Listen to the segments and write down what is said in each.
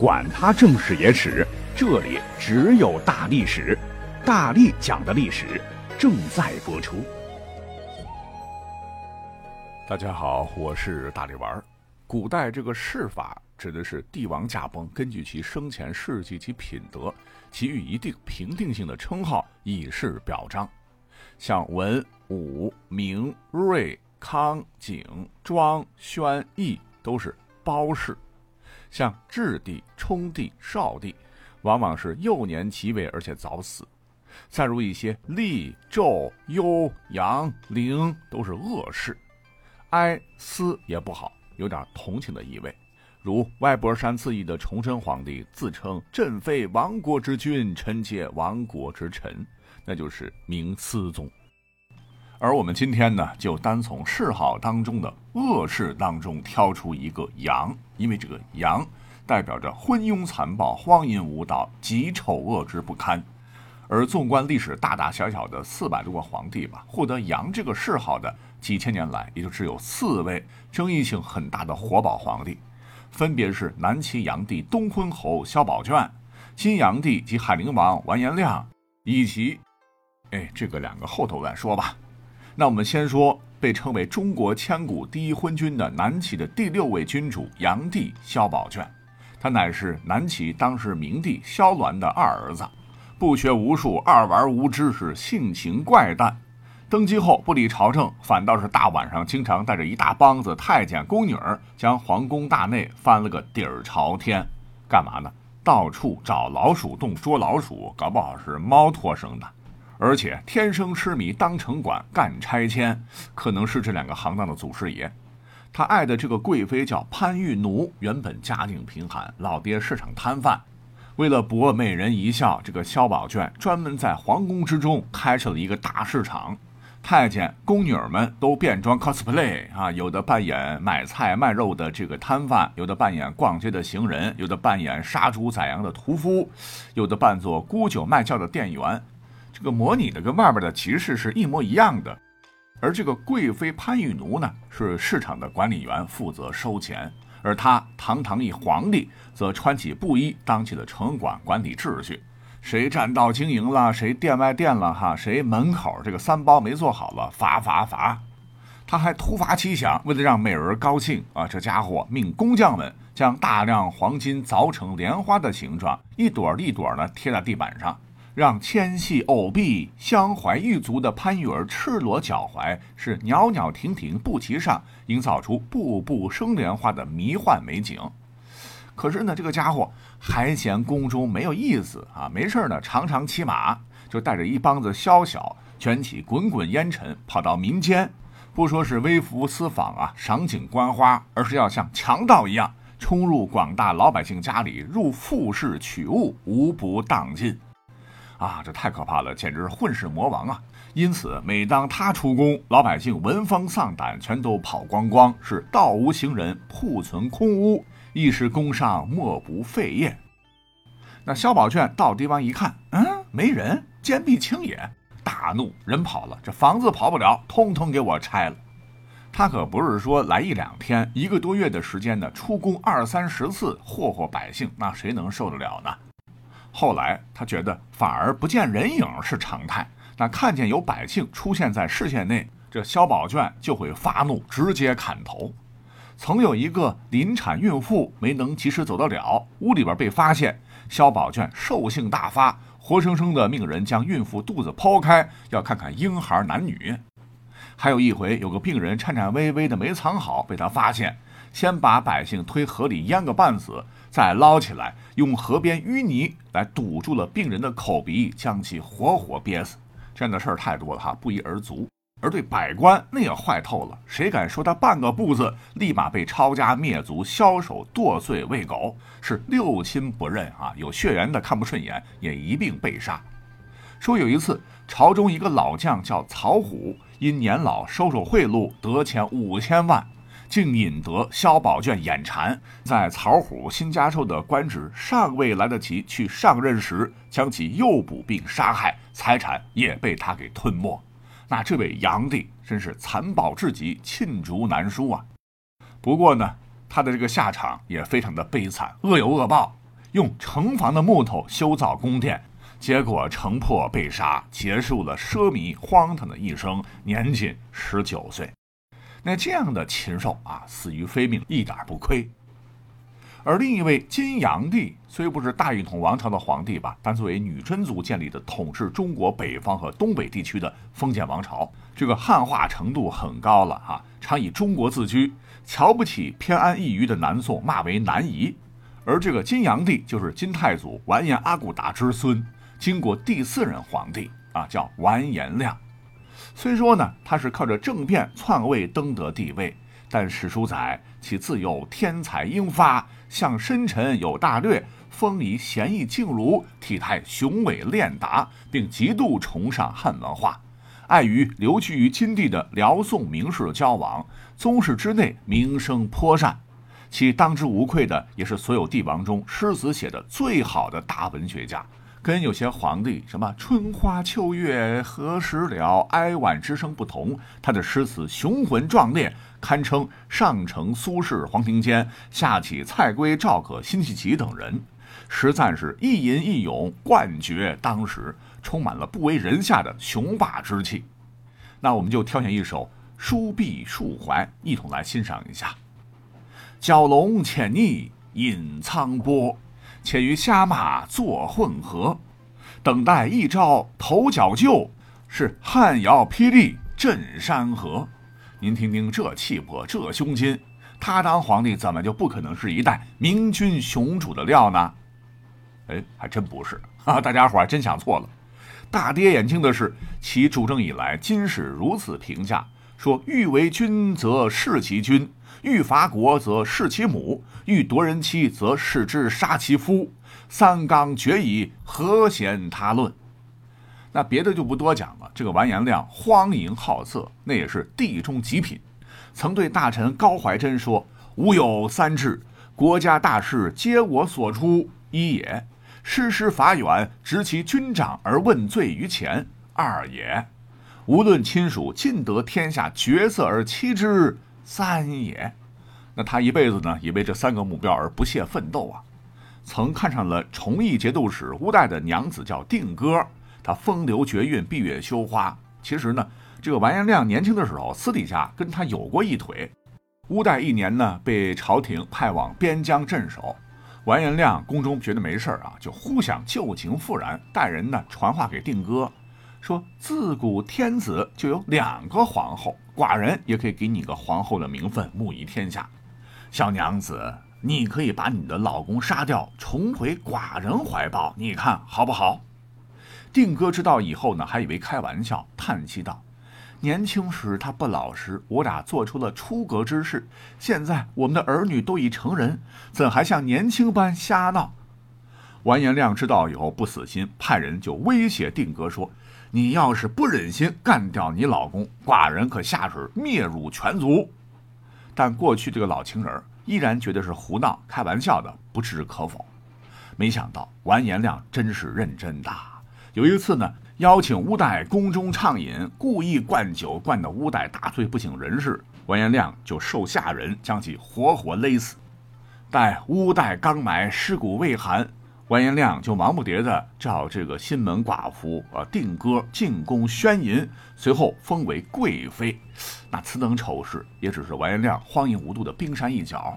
管他正史野史，这里只有大历史，大力讲的历史正在播出。大家好，我是大力丸。儿。古代这个谥法指的是帝王驾崩，根据其生前事迹及品德，给予一定评定性的称号，以示表彰。像文、武、明、瑞、康、景、庄、宣、义都是褒姒。像质帝、冲帝、少帝，往往是幼年即位而且早死。再如一些厉、纣、幽、阳、陵，都是恶事。哀、思也不好，有点同情的意味。如歪脖山自缢的崇祯皇帝自称“朕非亡国之君，臣妾亡国之臣”，那就是明思宗。而我们今天呢，就单从谥号当中的恶事当中挑出一个阳，因为这个阳代表着昏庸残暴、荒淫无道、极丑恶之不堪。而纵观历史大大小小的四百多个皇帝吧，获得阳这个谥号的几千年来，也就只有四位争议性很大的活宝皇帝，分别是南齐炀帝东昏侯萧宝卷、新炀帝及海陵王完颜亮，以及，哎，这个两个后头再说吧。那我们先说被称为中国千古第一昏君的南齐的第六位君主炀帝萧宝卷，他乃是南齐当时明帝萧鸾的二儿子，不学无术，二玩无知，是性情怪诞。登基后不理朝政，反倒是大晚上经常带着一大帮子太监宫女儿，将皇宫大内翻了个底儿朝天。干嘛呢？到处找老鼠洞捉老鼠，搞不好是猫托生的。而且天生痴迷当城管干拆迁，可能是这两个行当的祖师爷。他爱的这个贵妃叫潘玉奴，原本家境贫寒，老爹是场摊贩。为了博美人一笑，这个萧宝卷专门在皇宫之中开设了一个大市场，太监宫女儿们都变装 cosplay 啊，有的扮演买菜卖肉的这个摊贩，有的扮演逛街的行人，有的扮演杀猪宰羊的屠夫，有的扮作沽酒卖笑的店员。这个模拟的跟外边的其实是一模一样的，而这个贵妃潘玉奴呢，是市场的管理员，负责收钱，而他堂堂一皇帝，则穿起布衣，当起了城管，管理秩序。谁占道经营了，谁店外店了哈，谁门口这个三包没做好了，罚罚罚。他还突发奇想，为了让美人高兴啊，这家伙命工匠们将大量黄金凿成莲花的形状，一朵一朵呢贴在地板上。让纤细藕臂、香怀玉足的潘玉儿赤裸脚踝，是袅袅婷婷步其上，营造出步步生莲花的迷幻美景。可是呢，这个家伙还嫌宫中没有意思啊，没事呢，常常骑马，就带着一帮子宵小，卷起滚滚烟尘，跑到民间，不说是微服私访啊，赏景观花，而是要像强盗一样，冲入广大老百姓家里，入富室取物，无不当尽。啊，这太可怕了，简直是混世魔王啊！因此，每当他出宫，老百姓闻风丧胆，全都跑光光，是道无行人，铺存空屋，一时宫上莫不废业。那萧宝卷到地方一看，嗯，没人，坚壁清野，大怒，人跑了，这房子跑不了，通通给我拆了。他可不是说来一两天，一个多月的时间呢，出宫二三十次，霍霍百姓，那谁能受得了呢？后来他觉得反而不见人影是常态，那看见有百姓出现在视线内，这萧宝卷就会发怒，直接砍头。曾有一个临产孕妇没能及时走得了，屋里边被发现，萧宝卷兽性大发，活生生的命人将孕妇肚子剖开，要看看婴孩男女。还有一回，有个病人颤颤巍巍的没藏好，被他发现，先把百姓推河里淹个半死。再捞起来，用河边淤泥来堵住了病人的口鼻，将其活活憋死。这样的事儿太多了哈，不一而足。而对百官那也坏透了，谁敢说他半个不字，立马被抄家灭族，枭首剁碎喂狗，是六亲不认啊！有血缘的看不顺眼，也一并被杀。说有一次，朝中一个老将叫曹虎，因年老收受贿赂，得钱五千万。竟引得萧宝卷眼馋，在曹虎新加授的官职尚未来得及去上任时，将其诱捕并杀害，财产也被他给吞没。那这位炀帝真是残暴至极，罄竹难书啊！不过呢，他的这个下场也非常的悲惨，恶有恶报。用城防的木头修造宫殿，结果城破被杀，结束了奢靡荒唐的一生，年仅十九岁。那这样的禽兽啊，死于非命，一点不亏。而另一位金阳帝虽不是大一统王朝的皇帝吧，但作为女真族建立的统治中国北方和东北地区的封建王朝，这个汉化程度很高了哈，常以中国自居，瞧不起偏安一隅的南宋，骂为南夷。而这个金阳帝就是金太祖完颜阿骨打之孙，经过第四任皇帝啊，叫完颜亮。虽说呢，他是靠着政变篡位登得帝位，但史书载其自幼天才英发。向深沉有大略，风仪贤义静如，体态雄伟练达，并极度崇尚汉文化。碍于流居于金地的辽宋名士的交往，宗室之内名声颇善。其当之无愧的，也是所有帝王中诗词写的最好的大文学家。跟有些皇帝什么春花秋月何时了，哀婉之声不同，他的诗词雄浑壮烈。堪称上承苏轼、黄庭坚，下启蔡圭、赵可、辛弃疾等人，实在是一吟一咏，冠绝当时，充满了不为人下的雄霸之气。那我们就挑选一首《书壁述怀》，一同来欣赏一下：蛟龙潜匿隐苍波，且与虾马作混合，等待一朝头角就，是汉摇霹雳震山河。您听听这气魄，这胸襟，他当皇帝怎么就不可能是一代明君雄主的料呢？哎，还真不是啊！大家伙还真想错了。大跌眼镜的是，其主政以来，今史如此评价：说欲为君则弑其君，欲伐国则弑其母，欲夺人妻则弑之杀其夫。三纲绝矣，何嫌他论？那别的就不多讲了。这个完颜亮荒淫好色，那也是地中极品。曾对大臣高怀真说：“吾有三志，国家大事皆我所出。一也，失师法远，执其军长而问罪于前；二也，无论亲属，尽得天下绝色而妻之；三也。”那他一辈子呢，也为这三个目标而不懈奋斗啊。曾看上了崇义节度使乌代的娘子，叫定歌。他风流绝韵，闭月羞花。其实呢，这个完颜亮年轻的时候，私底下跟他有过一腿。乌代一年呢，被朝廷派往边疆镇守。完颜亮宫中觉得没事啊，就忽想旧情复燃，带人呢传话给定哥，说自古天子就有两个皇后，寡人也可以给你个皇后的名分，母仪天下。小娘子，你可以把你的老公杀掉，重回寡人怀抱，你看好不好？定哥知道以后呢，还以为开玩笑，叹息道：“年轻时他不老实，我俩做出了出格之事。现在我们的儿女都已成人，怎还像年轻般瞎闹？”完颜亮知道以后不死心，派人就威胁定哥说：“你要是不忍心干掉你老公，寡人可下旨灭汝全族。”但过去这个老情人依然觉得是胡闹、开玩笑的，不置可否。没想到完颜亮真是认真的。有一次呢，邀请乌代宫中畅饮，故意灌酒，灌得乌代大醉不省人事。完颜亮就受下人将其活活勒死。待乌代刚埋，尸骨未寒，完颜亮就忙不迭的召这个新门寡妇啊定歌进宫宣淫，随后封为贵妃。那此等丑事，也只是完颜亮荒淫无度的冰山一角。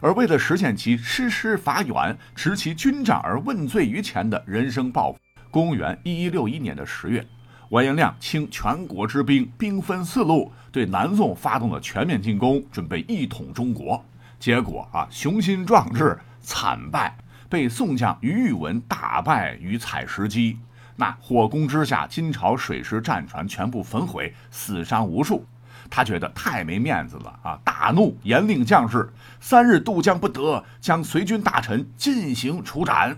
而为了实现其失师伐远，持其军长而问罪于前的人生抱负。公元一一六一年的十月，完颜亮倾全国之兵，兵分四路对南宋发动了全面进攻，准备一统中国。结果啊，雄心壮志惨败，被宋将于玉文大败于采石矶。那火攻之下，金朝水师战船全部焚毁，死伤无数。他觉得太没面子了啊！大怒，严令将士三日渡江不得，将随军大臣进行处斩。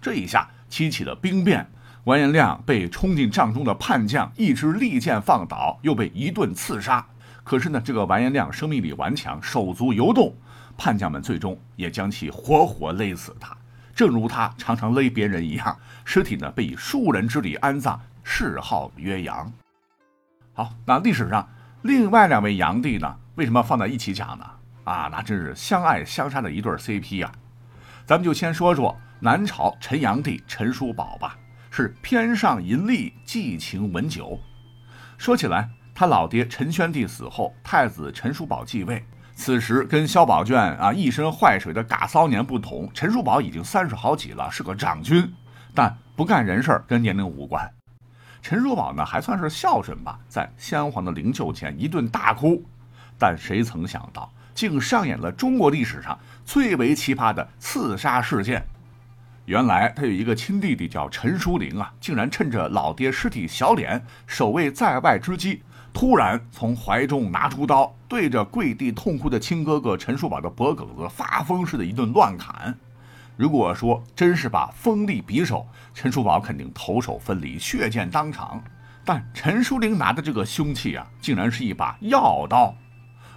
这一下。激起了兵变，完颜亮被冲进帐中的叛将一支利箭放倒，又被一顿刺杀。可是呢，这个完颜亮生命力顽强，手足游动，叛将们最终也将其活活勒死他，正如他常常勒别人一样。尸体呢，被以庶人之礼安葬，谥号曰杨。好，那历史上另外两位炀帝呢，为什么放在一起讲呢？啊，那真是相爱相杀的一对 CP 啊。咱们就先说说南朝陈阳帝陈叔宝吧，是偏上淫丽，寄情文酒。说起来，他老爹陈宣帝死后，太子陈叔宝继位。此时跟萧宝卷啊一身坏水的嘎骚年不同，陈叔宝已经三十好几了，是个长君，但不干人事跟年龄无关。陈叔宝呢还算是孝顺吧，在先皇的灵柩前一顿大哭，但谁曾想到，竟上演了中国历史上最为奇葩的刺杀事件。原来他有一个亲弟弟叫陈叔陵啊，竟然趁着老爹尸体小脸守卫在外之机。突然从怀中拿出刀，对着跪地痛哭的亲哥哥陈叔宝的脖梗子发疯似的一顿乱砍。如果说真是把锋利匕首，陈叔宝肯定头手分离，血溅当场。但陈叔陵拿的这个凶器啊，竟然是一把药刀。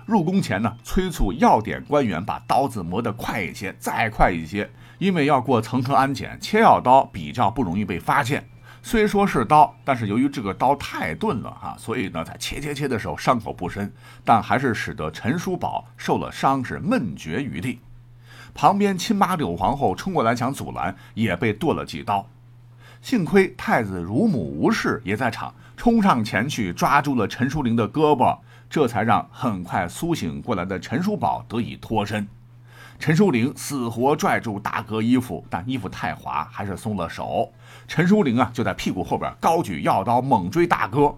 入宫前呢，催促药典官员把刀子磨得快一些，再快一些，因为要过层层安检，切药刀比较不容易被发现。虽说是刀，但是由于这个刀太钝了哈，所以呢，在切切切的时候伤口不深，但还是使得陈叔宝受了伤，是闷绝于地。旁边亲妈柳皇后冲过来想阻拦，也被剁了几刀。幸亏太子乳母吴氏也在场，冲上前去抓住了陈叔陵的胳膊，这才让很快苏醒过来的陈叔宝得以脱身。陈叔陵死活拽住大哥衣服，但衣服太滑，还是松了手。陈叔陵啊，就在屁股后边高举药刀猛追大哥。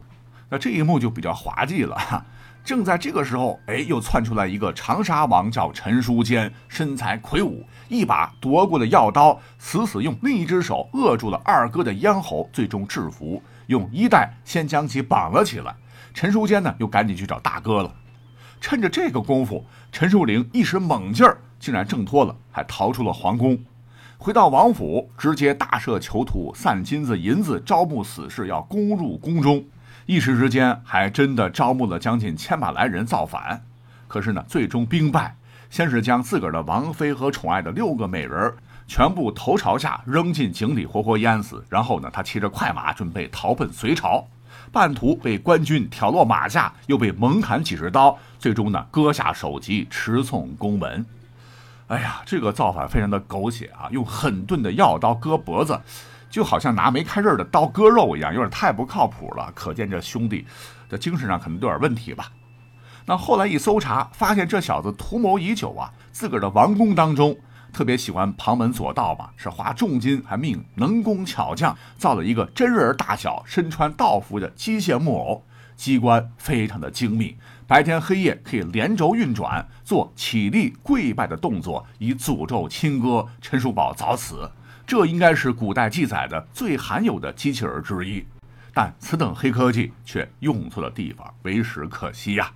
那这一幕就比较滑稽了。哈。正在这个时候，哎，又窜出来一个长沙王，叫陈书坚，身材魁梧，一把夺过了药刀，死死用另一只手扼住了二哥的咽喉，最终制服，用衣带先将其绑了起来。陈书坚呢，又赶紧去找大哥了。趁着这个功夫，陈书玲一时猛劲儿。竟然挣脱了，还逃出了皇宫，回到王府，直接大赦囚徒，散金子银子，招募死士要攻入宫中。一时之间，还真的招募了将近千把来人造反。可是呢，最终兵败，先是将自个儿的王妃和宠爱的六个美人全部头朝下扔进井里，活活淹死。然后呢，他骑着快马准备逃奔隋朝，半途被官军挑落马下，又被猛砍几十刀，最终呢，割下首级，持送宫门。哎呀，这个造反非常的狗血啊！用狠钝的药刀割脖子，就好像拿没开刃的刀割肉一样，有点太不靠谱了。可见这兄弟的精神上可能有点问题吧。那后来一搜查，发现这小子图谋已久啊！自个儿的王宫当中，特别喜欢旁门左道嘛，是花重金还命能工巧匠造了一个真人大小、身穿道服的机械木偶。机关非常的精密，白天黑夜可以连轴运转，做起立跪拜的动作，以诅咒亲哥陈叔宝早死。这应该是古代记载的最罕有的机器人之一。但此等黑科技却用错了地方，为时可惜呀。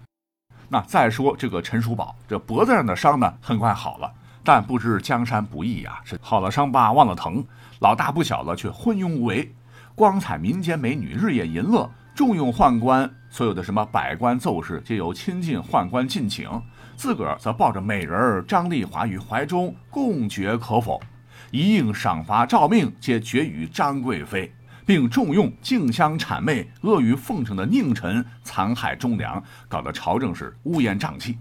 那再说这个陈叔宝，这脖子上的伤呢，很快好了，但不知江山不易呀，是好了伤疤忘了疼，老大不小了却昏庸无为，光彩民间美女，日夜淫乐。重用宦官，所有的什么百官奏事，皆由亲近宦官进请，自个儿则抱着美人张丽华于怀中，共决可否？一应赏罚诏命，皆决于张贵妃，并重用竞相谄媚、阿谀奉承的佞臣，残害忠良，搞得朝政是乌烟瘴气。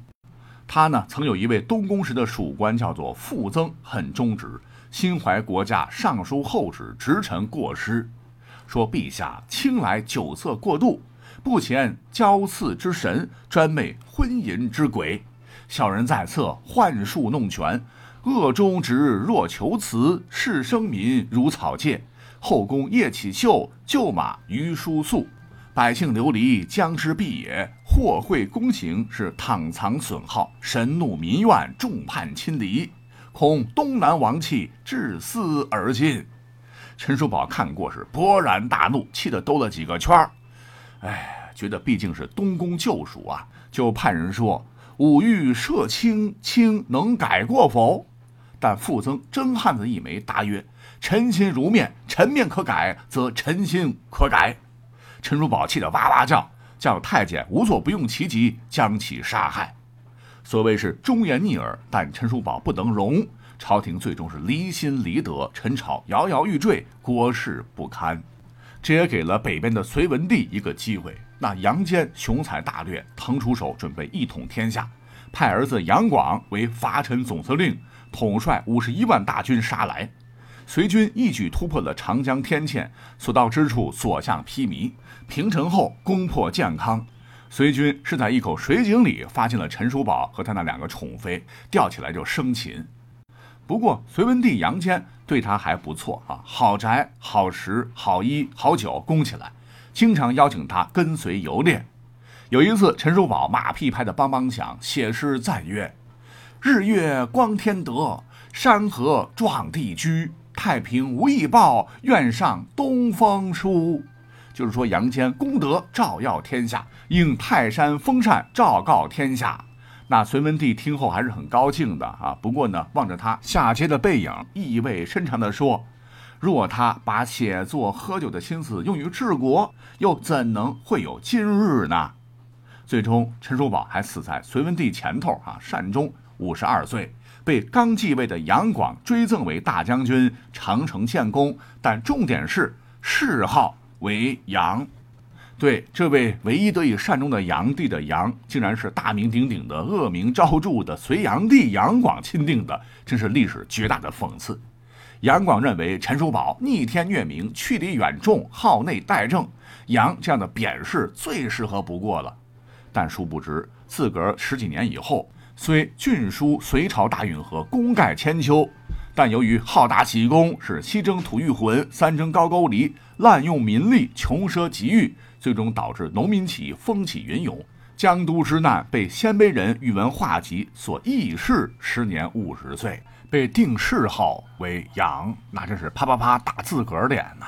他呢，曾有一位东宫时的属官，叫做傅增，很忠直，心怀国家，上书后旨，直臣过失。说陛下轻来酒色过度，不遣交赐之神，专媚昏淫之鬼。小人在侧，幻术弄权，恶中直若求辞，视生民如草芥。后宫夜起秀，旧马于书素，百姓流离，将之必也。祸会宫刑，是躺藏损耗，神怒民怨，众叛亲离，恐东南王气至斯而尽。陈叔宝看过是勃然大怒，气得兜了几个圈儿。哎，觉得毕竟是东宫旧属啊，就派人说：“吾欲赦卿，卿能改过否？”但傅增真汉子一枚，答曰：“臣心如面，臣面可改，则臣心可改。”陈叔宝气得哇哇叫，叫太监无所不用其极，将其杀害。所谓是忠言逆耳，但陈叔宝不能容。朝廷最终是离心离德，陈朝摇摇欲坠，国事不堪。这也给了北边的隋文帝一个机会。那杨坚雄才大略，腾出手准备一统天下，派儿子杨广为伐陈总司令，统帅五十一万大军杀来。隋军一举突破了长江天堑，所到之处所向披靡。平城后，攻破建康。隋军是在一口水井里发现了陈叔宝和他那两个宠妃，吊起来就生擒。不过隋文帝杨坚对他还不错啊，好宅、好食、好衣、好酒供起来，经常邀请他跟随游猎。有一次，陈叔宝马屁拍得梆梆响，写诗赞曰：“日月光天德，山河壮地居。”太平无异报，愿上东风书。就是说，杨坚功德照耀天下，应泰山封禅昭告天下。那隋文帝听后还是很高兴的啊。不过呢，望着他下阶的背影，意味深长地说：“若他把写作、喝酒的心思用于治国，又怎能会有今日呢？”最终，陈叔宝还死在隋文帝前头啊，善终，五十二岁。被刚继位的杨广追赠为大将军、长城县公，但重点是谥号为杨。对这位唯一得以善终的炀帝的杨，竟然是大名鼎鼎的恶名昭著的隋炀帝杨广钦定的，真是历史绝大的讽刺。杨广认为陈叔宝逆天虐民、去敌远众、好内怠政，杨这样的贬士最适合不过了。但殊不知，自个儿十几年以后。虽郡书隋朝大运河，功盖千秋，但由于好大喜功，是西征吐谷浑，三征高句丽，滥用民力，穷奢极欲，最终导致农民起义风起云涌，江都之难被鲜卑人宇文化及所轶事，时年五十岁，被定谥号为杨，那真是啪啪啪打自个儿脸呐。